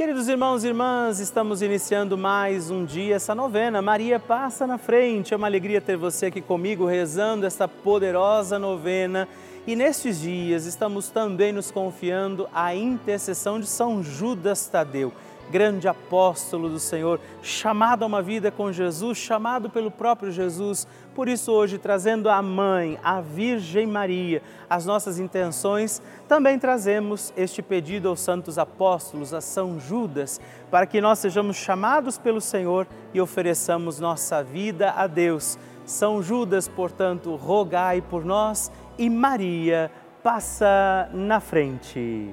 Queridos irmãos e irmãs, estamos iniciando mais um dia essa novena. Maria passa na frente. É uma alegria ter você aqui comigo rezando esta poderosa novena. E nestes dias estamos também nos confiando à intercessão de São Judas Tadeu grande apóstolo do Senhor, chamado a uma vida com Jesus, chamado pelo próprio Jesus. Por isso, hoje, trazendo a Mãe, a Virgem Maria, as nossas intenções, também trazemos este pedido aos santos apóstolos, a São Judas, para que nós sejamos chamados pelo Senhor e ofereçamos nossa vida a Deus. São Judas, portanto, rogai por nós e Maria passa na frente.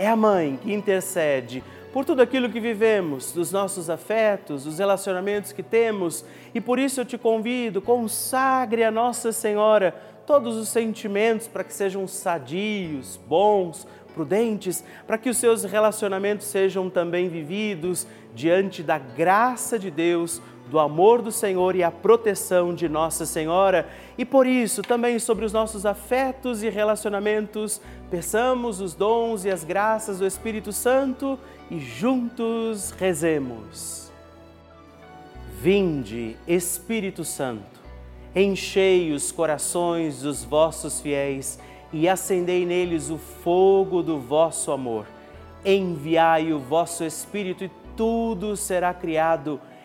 é a mãe que intercede por tudo aquilo que vivemos, dos nossos afetos, dos relacionamentos que temos, e por isso eu te convido, consagre a Nossa Senhora todos os sentimentos para que sejam sadios, bons, prudentes, para que os seus relacionamentos sejam também vividos diante da graça de Deus do amor do Senhor e a proteção de Nossa Senhora. E por isso, também sobre os nossos afetos e relacionamentos, peçamos os dons e as graças do Espírito Santo e juntos rezemos. Vinde, Espírito Santo, enchei os corações dos vossos fiéis e acendei neles o fogo do vosso amor. Enviai o vosso Espírito e tudo será criado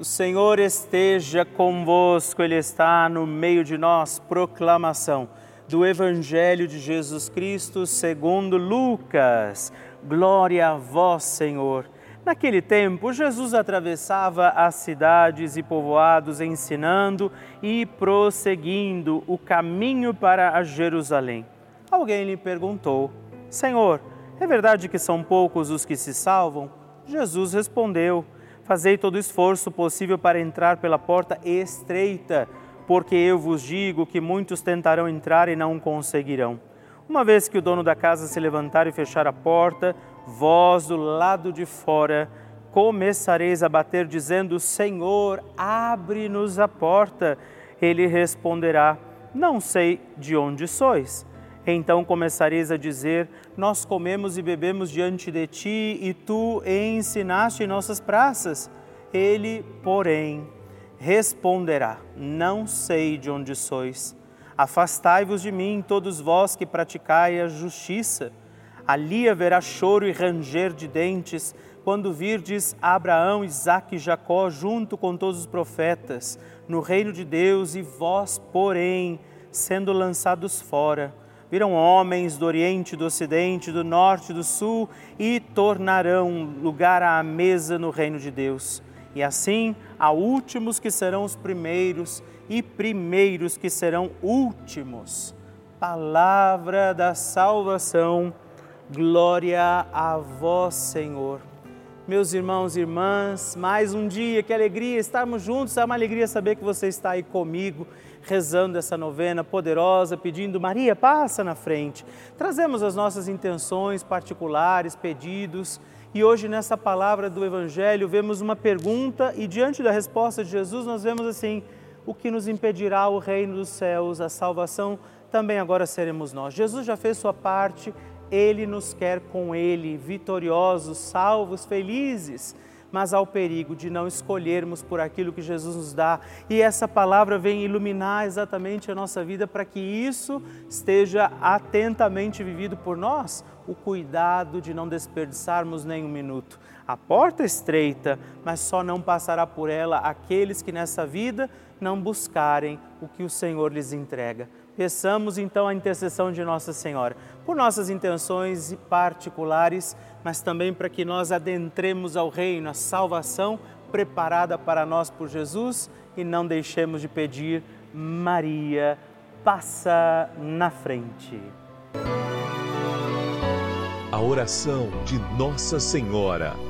O Senhor esteja convosco, Ele está no meio de nós. Proclamação do Evangelho de Jesus Cristo segundo Lucas. Glória a vós, Senhor. Naquele tempo, Jesus atravessava as cidades e povoados, ensinando e prosseguindo o caminho para Jerusalém. Alguém lhe perguntou: Senhor, é verdade que são poucos os que se salvam? Jesus respondeu: Fazei todo o esforço possível para entrar pela porta estreita, porque eu vos digo que muitos tentarão entrar e não conseguirão. Uma vez que o dono da casa se levantar e fechar a porta, vós do lado de fora começareis a bater, dizendo: Senhor, abre-nos a porta. Ele responderá: Não sei de onde sois. Então começareis a dizer: Nós comemos e bebemos diante de ti, e tu ensinaste em nossas praças. Ele, porém, responderá: Não sei de onde sois. Afastai-vos de mim, todos vós que praticai a justiça. Ali haverá choro e ranger de dentes, quando virdes Abraão, Isaque e Jacó junto com todos os profetas, no reino de Deus, e vós, porém, sendo lançados fora. Virão homens do Oriente, do Ocidente, do Norte, do Sul e tornarão lugar à mesa no reino de Deus. E assim, há últimos que serão os primeiros e primeiros que serão últimos. Palavra da salvação, glória a vós, Senhor. Meus irmãos e irmãs, mais um dia, que alegria estarmos juntos, é uma alegria saber que você está aí comigo, rezando essa novena poderosa, pedindo Maria, passa na frente. Trazemos as nossas intenções particulares, pedidos, e hoje nessa palavra do Evangelho vemos uma pergunta e diante da resposta de Jesus nós vemos assim, o que nos impedirá o reino dos céus, a salvação também agora seremos nós. Jesus já fez sua parte, ele nos quer com ele, vitoriosos, salvos, felizes mas há o perigo de não escolhermos por aquilo que Jesus nos dá. E essa palavra vem iluminar exatamente a nossa vida para que isso esteja atentamente vivido por nós. O cuidado de não desperdiçarmos nem um minuto. A porta é estreita, mas só não passará por ela aqueles que nessa vida não buscarem o que o Senhor lhes entrega. Peçamos então a intercessão de Nossa Senhora, por nossas intenções particulares, mas também para que nós adentremos ao reino, a salvação preparada para nós por Jesus e não deixemos de pedir, Maria, passa na frente. A oração de Nossa Senhora.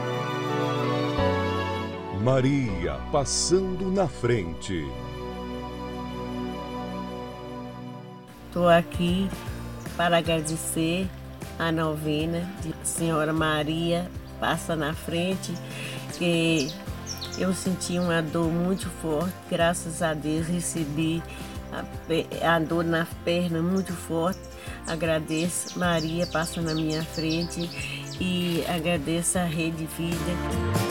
Maria passando na frente. Estou aqui para agradecer a novena de Senhora Maria passa na frente, que eu senti uma dor muito forte, graças a Deus recebi a, a dor na perna muito forte. Agradeço, Maria passa na minha frente e agradeço a Rede Vida.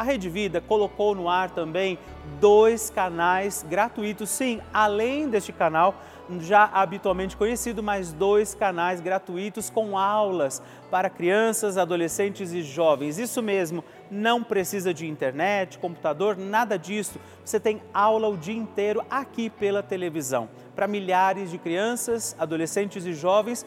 a Rede Vida colocou no ar também dois canais gratuitos, sim, além deste canal já habitualmente conhecido, mais dois canais gratuitos com aulas para crianças, adolescentes e jovens. Isso mesmo, não precisa de internet, computador, nada disso. Você tem aula o dia inteiro aqui pela televisão, para milhares de crianças, adolescentes e jovens,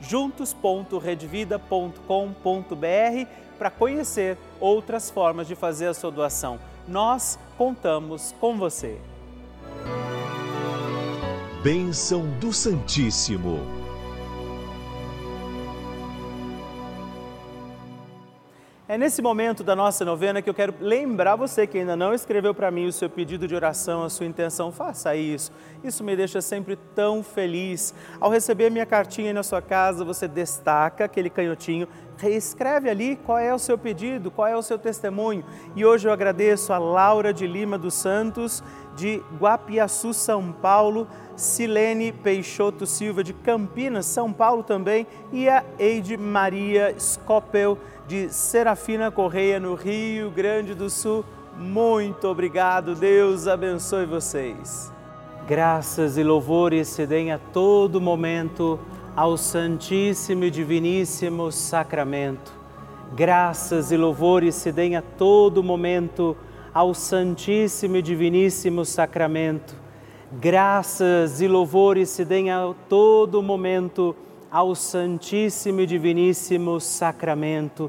juntos.redvida.com.br para conhecer outras formas de fazer a sua doação. Nós contamos com você. Bênção do Santíssimo. É nesse momento da nossa novena que eu quero lembrar você que ainda não escreveu para mim o seu pedido de oração, a sua intenção, faça isso. Isso me deixa sempre tão feliz. Ao receber minha cartinha aí na sua casa, você destaca aquele canhotinho, reescreve ali qual é o seu pedido, qual é o seu testemunho. E hoje eu agradeço a Laura de Lima dos Santos, de Guapiaçu, São Paulo, Silene Peixoto Silva, de Campinas, São Paulo também, e a Eide Maria Scopel, de Serafina Correia, no Rio Grande do Sul. Muito obrigado, Deus abençoe vocês. Graças e louvores se deem a todo momento ao Santíssimo e Diviníssimo Sacramento. Graças e louvores se deem a todo momento ao Santíssimo e Diviníssimo Sacramento. Graças e louvores se deem a todo momento ao Santíssimo e Diviníssimo Sacramento.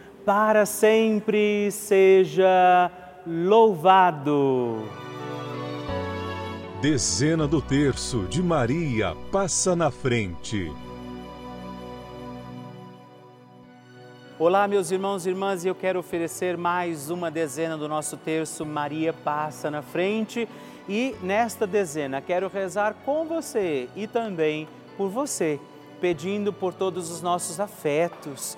para sempre seja louvado. Dezena do terço de Maria passa na frente. Olá, meus irmãos e irmãs, e eu quero oferecer mais uma dezena do nosso terço Maria passa na frente. E nesta dezena quero rezar com você e também por você, pedindo por todos os nossos afetos,